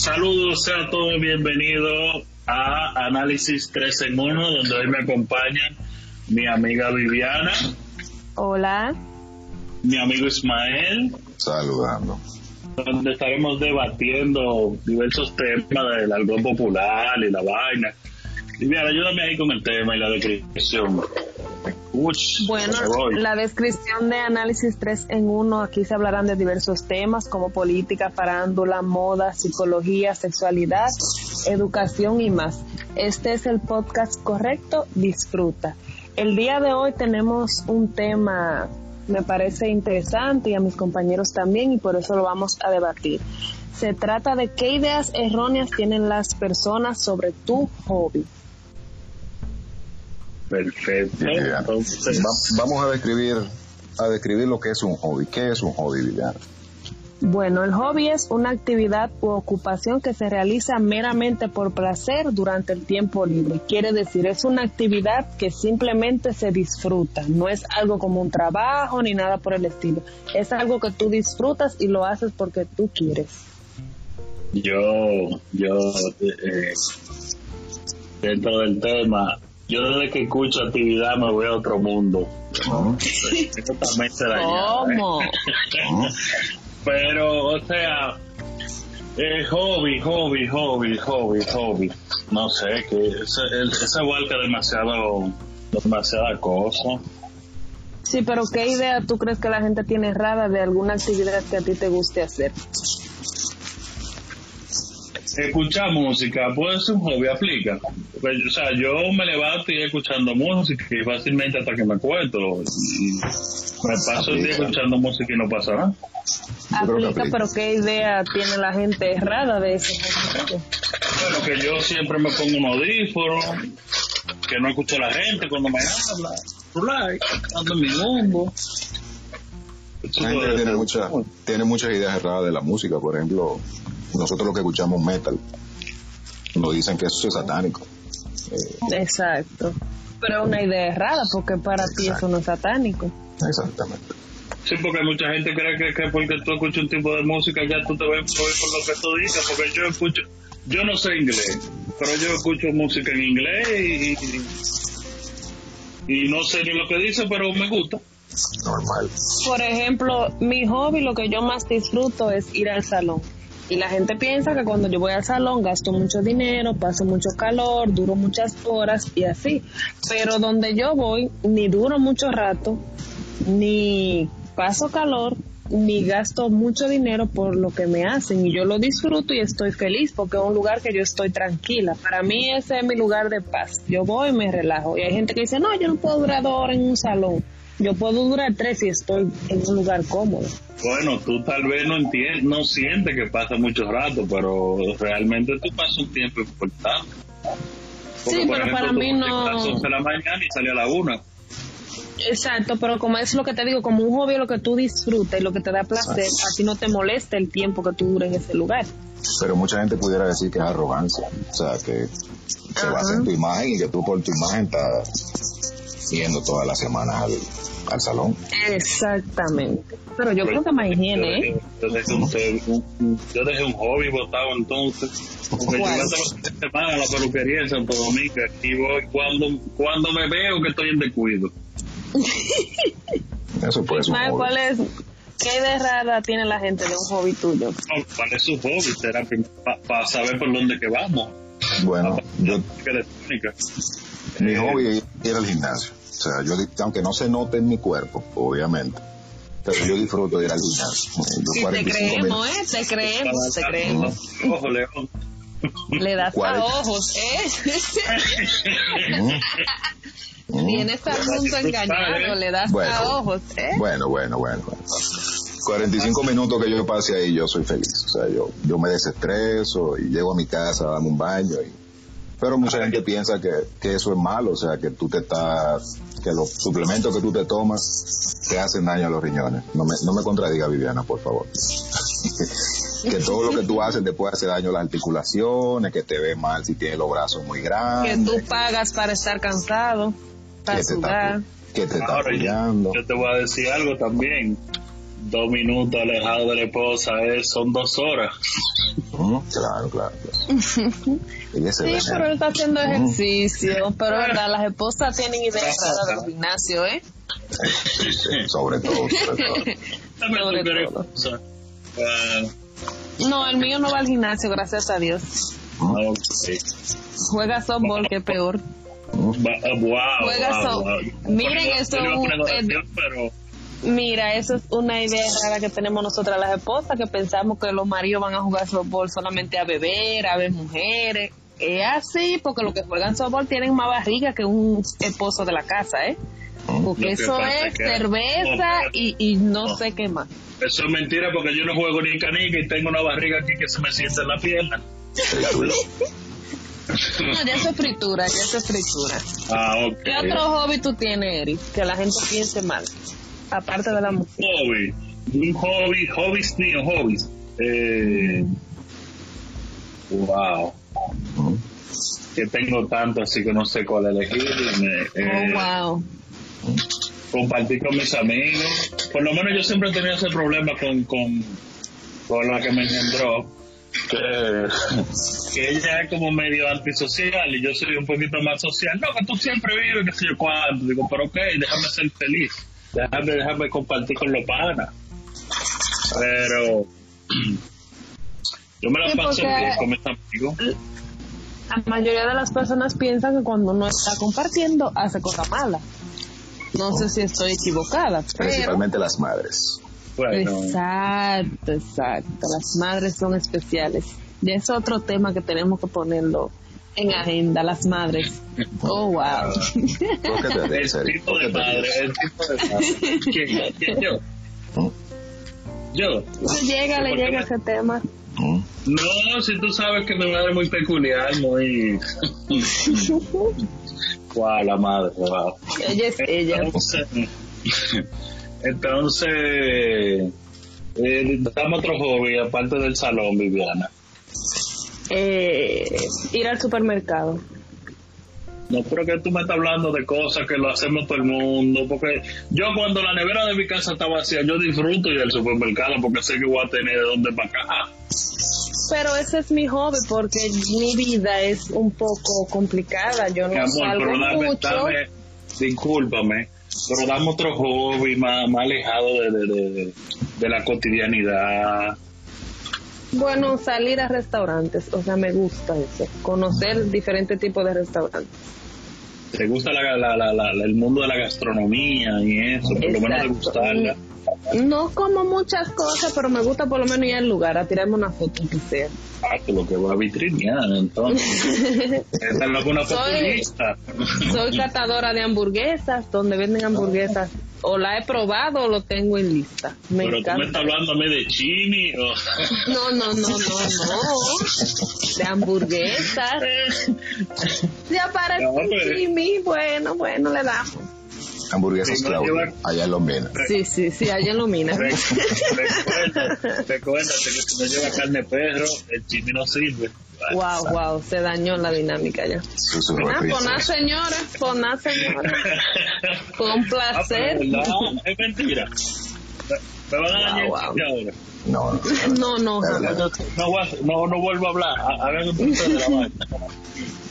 Saludos, sean todos bienvenidos a Análisis 3 en 1, donde hoy me acompañan mi amiga Viviana. Hola. Mi amigo Ismael. Saludando. Donde estaremos debatiendo diversos temas del algo popular y la vaina. Viviana, ayúdame ahí con el tema y la descripción bueno, la descripción de análisis 3 en 1, aquí se hablarán de diversos temas como política, farándula, moda, psicología, sexualidad, educación y más. Este es el podcast correcto, disfruta. El día de hoy tenemos un tema, me parece interesante y a mis compañeros también y por eso lo vamos a debatir. Se trata de qué ideas erróneas tienen las personas sobre tu hobby. Perfecto. vamos a describir, a describir lo que es un hobby. ¿Qué es un hobby, Viviana? Bueno, el hobby es una actividad u ocupación que se realiza meramente por placer durante el tiempo libre. Quiere decir, es una actividad que simplemente se disfruta, no es algo como un trabajo ni nada por el estilo. Es algo que tú disfrutas y lo haces porque tú quieres. Yo, yo, eh, dentro del tema, yo desde que escucho actividad me voy a otro mundo. ¿Cómo? Pero, o sea, eh, hobby, hobby, hobby, hobby, hobby. No sé, que esa, esa abarca demasiado, demasiada cosa. Sí, pero ¿qué idea tú crees que la gente tiene errada de alguna actividad que a ti te guste hacer? Escuchar música puede ser un hobby, aplica. Pues, o sea, yo me levanto y escuchando música y fácilmente hasta que me cuento. Y me paso el día escuchando música y no pasa nada. Aplica, pero ¿qué idea tiene la gente errada de eso? Bueno, que yo siempre me pongo un audífono, que no escucho a la gente cuando me habla, ando en mi mundo. La gente tiene, mucha, tiene muchas ideas erradas de la música, por ejemplo, nosotros lo que escuchamos metal, nos dicen que eso es satánico. Exacto. Pero es una idea errada porque para ti eso no es satánico. Exactamente. Sí, porque mucha gente cree que, que, porque tú escuchas un tipo de música ya tú te ves por lo que tú dices, porque yo escucho, yo no sé inglés, pero yo escucho música en inglés y, y no sé ni lo que dice, pero me gusta. Normal. Por ejemplo, mi hobby, lo que yo más disfruto es ir al salón. Y la gente piensa que cuando yo voy al salón gasto mucho dinero, paso mucho calor, duro muchas horas y así. Pero donde yo voy, ni duro mucho rato, ni paso calor, ni gasto mucho dinero por lo que me hacen y yo lo disfruto y estoy feliz porque es un lugar que yo estoy tranquila. Para mí ese es mi lugar de paz. Yo voy y me relajo. Y hay gente que dice, no, yo no puedo durar dos horas en un salón. Yo puedo durar tres si estoy en un lugar cómodo. Bueno, tú tal vez no entiendes, no sientes que pasa mucho rato, pero realmente tú pasas un tiempo importante. sí, pero para mí no. A las 11 de la mañana y sale a la una. Exacto, pero como es lo que te digo, como un hobby lo que tú disfrutas y lo que te da placer, así no te molesta el tiempo que tú dures en ese lugar. Pero mucha gente pudiera decir que es arrogancia, o sea, que se basa en tu imagen y que tú por tu imagen estás yendo todas las semanas al, al salón. Exactamente. Pero yo creo que más higiene, ¿eh? Yo dejé, un, yo dejé un hobby botado entonces. Porque yo semana a la peluquería en Santo Domingo y voy cuando, cuando me veo que estoy en descuido. Eso puede ser. Un ¿Cuál es? ¿Qué de rara tiene la gente de un hobby tuyo? ¿Cuál es su hobby? Será para saber por dónde que vamos. Bueno, yo, mi hobby es ir al gimnasio. O sea, yo, aunque no se note en mi cuerpo, obviamente, pero yo disfruto de ir al gimnasio. Sí, te creemos, ¿eh? Te creemos, te creemos. Ojo, León. Le das a ojos, ¿eh? Tienes al mundo engañado, le das a ojos, ¿eh? Bueno, bueno, bueno. 45 minutos que yo pase ahí, yo soy feliz. O sea, yo, yo me desestreso y llego a mi casa, dame un baño y pero mucha gente piensa que, que, eso es malo, o sea, que tú te estás, que los suplementos que tú te tomas te hacen daño a los riñones. No me, no me contradiga, Viviana, por favor. que todo lo que tú haces te puede hacer daño a las articulaciones, que te ve mal si tienes los brazos muy grandes. Que tú pagas para estar cansado, para que sudar. que te está apoyando. Yo, te voy a decir algo también. Dos minutos alejado de la esposa es, son dos horas. Mm, claro, claro. claro. Sí, veneno. pero él está haciendo Mm. ejercicio. Pero verdad, las esposas tienen ideas raras del gimnasio, ¿eh? Sí, sí, sobre todo, sobre todo. Sobre. Ah, No, el mío no va al gimnasio, gracias a Dios. ok. Juega softball, que es peor. Va- ah, wow, Juega wow, wow. Miren, esto es un- pero Mira, eso es una idea rara que tenemos nosotras las esposas, que pensamos que los maridos van a jugar softball solamente a beber, a ver mujeres. Es así, porque los que juegan softball tienen más barriga que un esposo de la casa, ¿eh? Porque eso es que- cerveza y, y no No. sé qué más. eso es mentira porque yo no juego ni canica y tengo una barriga aquí que se me siente en la pierna. No, ya eso es fritura, ya eso es fritura. Ah, ok. ¿Qué otro hobby tú tienes, Eric? Que la gente piense mal. Aparte de la música. hobby? Un hobby, hobbies míos, hobbies. Eh, wow. Que tengo tanto así que no sé cuál elegir. Me- eh, Oh, wow. compartir con mis amigos. Por lo menos yo siempre he tenido ese problema con, con, con la que me engendró, que, que ella es como medio antisocial y yo soy un poquito más social. No, que tú siempre vives, que sé yo cuánto. Digo, pero ok, déjame ser feliz. Déjame, déjame compartir con los panas. Pero yo me la Sí, paso bien con mis amigos. La mayoría de las personas piensan que cuando uno está compartiendo hace cosas malas. No sé si estoy equivocada, pero... Principalmente las madres. Bueno, Exacto, exacto. Las madres son especiales. Y es otro tema que tenemos que ponerlo en agenda, las madres. Oh, wow. Tipo ¿Por de. ¿Quién? Yo. Yo. llega, le ¿Por qué llega ese tema. No, si tú sabes que mi madre es muy peculiar, muy... wow, la madre, wow. Ella es ella. Entonces, entonces eh, dame otro hobby, aparte del salón, Viviana. Eh, ir al supermercado. No creo que tú me estás hablando de cosas que lo hacemos todo el mundo, porque yo cuando la nevera de mi casa está vacía, yo disfruto ir al supermercado porque sé que voy a tener de dónde para acá. Pero ese es mi hobby porque mi vida es un poco complicada. Yo Mi no amor, salgo pero dame, mucho. dame, discúlpame, pero dame otro hobby más, más alejado de, de- de la cotidianidad. Bueno, salir a restaurantes, o sea, me gusta eso, conocer diferentes tipos de restaurantes. ¿Te gusta la, la, la, la- el mundo de la gastronomía y eso? Por lo menos gustarla. No como muchas cosas, pero me gusta por lo menos ir al lugar a tirarme una foto que sea. Ah, que lo que va a vitrinear, entonces. Esta es una Soy-. Soy catadora de hamburguesas, donde venden hamburguesas. O la he probado o lo tengo en lista. Me Pero tú me estás hablando de chini o... No, no, no, no, no. De hamburguesas. Ya para No, pero- Jimmy, bueno, bueno, le damos. Hamburguesas lleva- allá en Lombina. Sí, sí, sí, allá en Lumina. Re- Recuérdate, recuérdate que si no lleva carne perro, el chini no sirve. Wow, wow, se dañó la dinámica ya. Ah, refrito. pues nada, señora, nada, señora. Un Ah, placer. ¿verdad? Es mentira. Me van a dañar Wow, el wow. chiste ahora. No, no. No, no, vuelvo a hablar. Ha- Hagan un punto de la.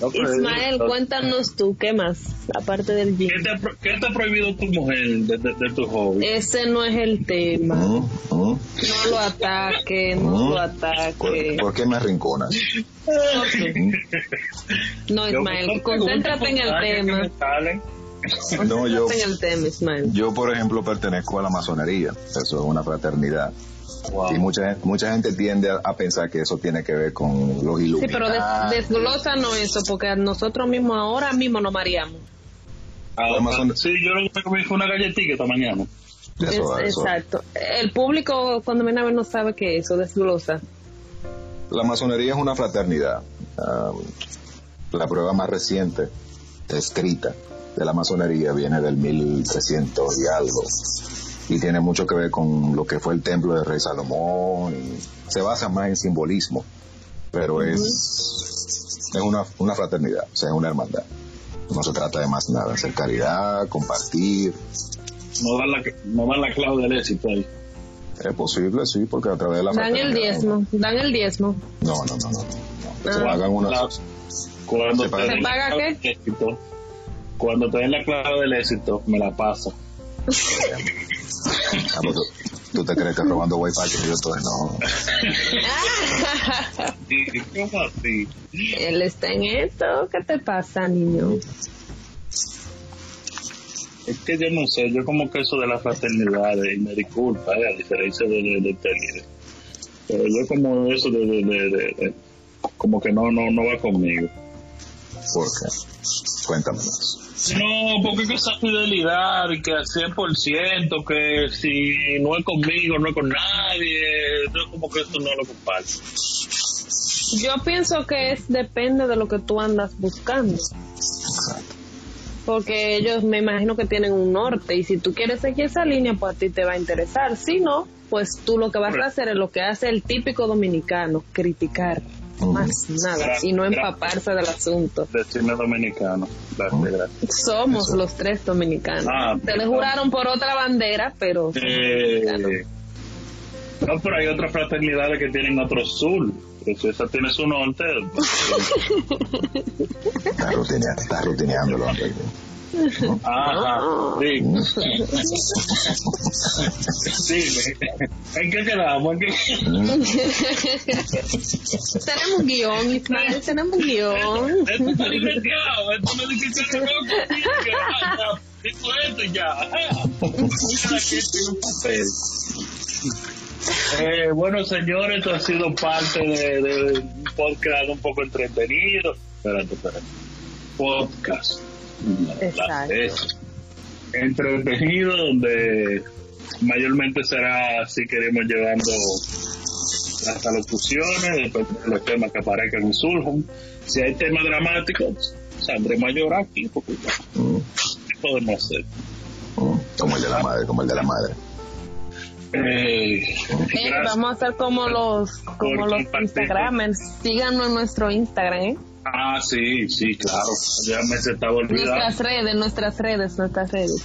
No, Ismael, cuéntanos tú, ¿qué más? Aparte del ¿Qué gym. te, ha qué te ha prohibido tu mujer de, de, de tu hobby? Ese no es el tema. No lo ataque, no lo ¿Por, ataque. por qué me arrinconas? No, Ismael, concéntrate en el tema. Me. No, yo, Concéntrate en el tema, Ismael. yo por ejemplo pertenezco a la masonería. Eso es una fraternidad. Wow. Y mucha, mucha gente tiende a, a pensar que eso tiene que ver con los Sí, iluminados. pero des- desglósanos eso, porque nosotros mismos ahora mismo nos mareamos. Ah, Amazon- sí, yo lo que comí fue una galletita esta mañana. Eso- Es- eso. Exacto. El público cuando viene a ver no sabe que eso desglosa. La masonería es una fraternidad. Um, la prueba más reciente escrita de la masonería viene del 1300 y algo. Y tiene mucho que ver con lo que fue el templo del rey Salomón. Y se basa más en simbolismo. Pero es, es una, una fraternidad, o sea, es una hermandad. No se trata de más nada, hacer caridad, compartir. No dan la, no dan la clave del éxito ahí. Es posible, sí, porque a través de la Dan el diezmo, dan el diezmo. No, no, no, no. no. Ah. Hagan una. La- cuando ¿Se paga? ¿Se qué? éxito, cuando te den la clave del éxito, me la pasa. Ah, pues, ¿tú, tú te crees que robando wifi que yo estoy? No. ¿Y cómo así? Él está en esto. ¿Qué te pasa, niño? Es que yo no sé, yo como que eso de la fraternidad, y me disculpa, eh, a diferencia de, de, de líder. Pero yo como eso de, de, de, de- de- como que no, no, no va conmigo. ¿Por qué? Cuéntame más. No, porque que esa fidelidad y que al 100%, que si no es conmigo, no es con nadie, yo como que esto no lo comparto. Yo pienso que es depende de lo que tú andas buscando. Exacto. Porque ellos me imagino que tienen un norte y si tú quieres seguir esa línea, pues a ti te va a interesar. Si no, pues tú lo que vas a hacer es lo que hace el típico dominicano, criticar. Más nada. Y no empaparse del asunto. Decirme dominicano. Gracias, gracias. Somos los tres dominicanos. Ah, Se le pues, juraron por otra bandera, pero... Eh, no, pero hay otras fraternidades que tienen otro sur. Pues esa tiene su norte. Está rutineando, está rutineándolo. Ajá. Sí. Sí. ¿En qué quedamos? ¿En qué- tenemos guion, Ismael, tenemos guion. Esto está licenciado, esto no que no esto y ya. Aquí un papel. Eh, bueno, señores, esto ha sido parte de, de un podcast un poco entretenido. Espérate, espérate. Podcast. Exacto. Entretenido, donde mayormente será si queremos llevando las alocuciones, depende de los temas que aparezcan y surjan. Si hay temas dramáticos, saldremos a llorar aquí, porque Mm, ¿qué podemos hacer? mm. Como el de la madre, como el de la madre. Eh, Eh, vamos a hacer como los como los. Instagramers. Síganos en nuestro Instagram, ¿eh? Ah, sí, sí, claro. Ya me se estaba olvidando. Nuestras redes, nuestras redes, nuestras redes.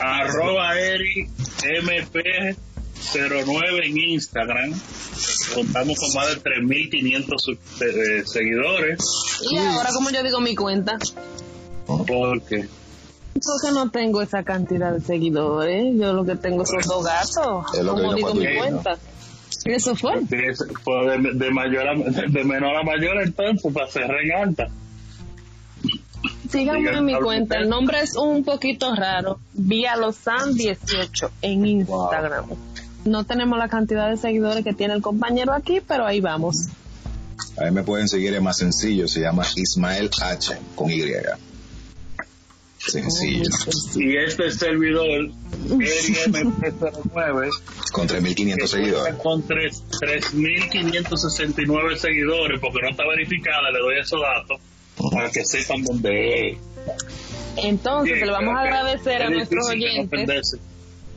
Arroba Eri MP09 en Instagram. Contamos con más de 3.500 su- eh, seguidores. Y ahora, como yo digo mi cuenta, Porque porque no tengo esa cantidad de seguidores. Yo lo que tengo son dos gatos. Es lo que Como digo mi cuenta. Eso fue. de, de mayor a, de menor a mayor entonces para cerrar en alta. Síganme en mi cuenta. El nombre es un poquito raro. Vía Losan 18 en Instagram. No tenemos la cantidad de seguidores que tiene el compañero aquí, pero ahí vamos. Ahí me pueden seguir, es más sencillo, se llama Ismael H con Y. Sencillo, Y este servidor, EriMP09, con 3.500 seguidores. con tres- 3.569 seguidores, porque no está verificada, le doy esos datos para que sepan dónde es. Entonces, Bien, le vamos a agradecer a es nuestros no oyentes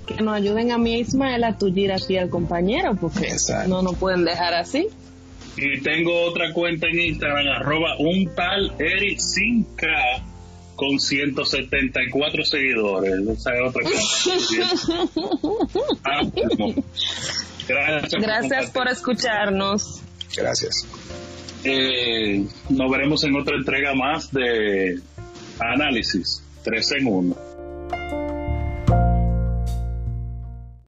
que nos ayuden a mí, Ismael, a tullir así al compañero, porque Exacto. no nos pueden dejar así. Y tengo otra cuenta en Instagram, arroba un tal Eric 5K con 174 seguidores. Esa es otra cuenta. Ah. Gracias. Gracias por escucharnos. Gracias. Eh, nos veremos en otra entrega más de análisis 3 en 1.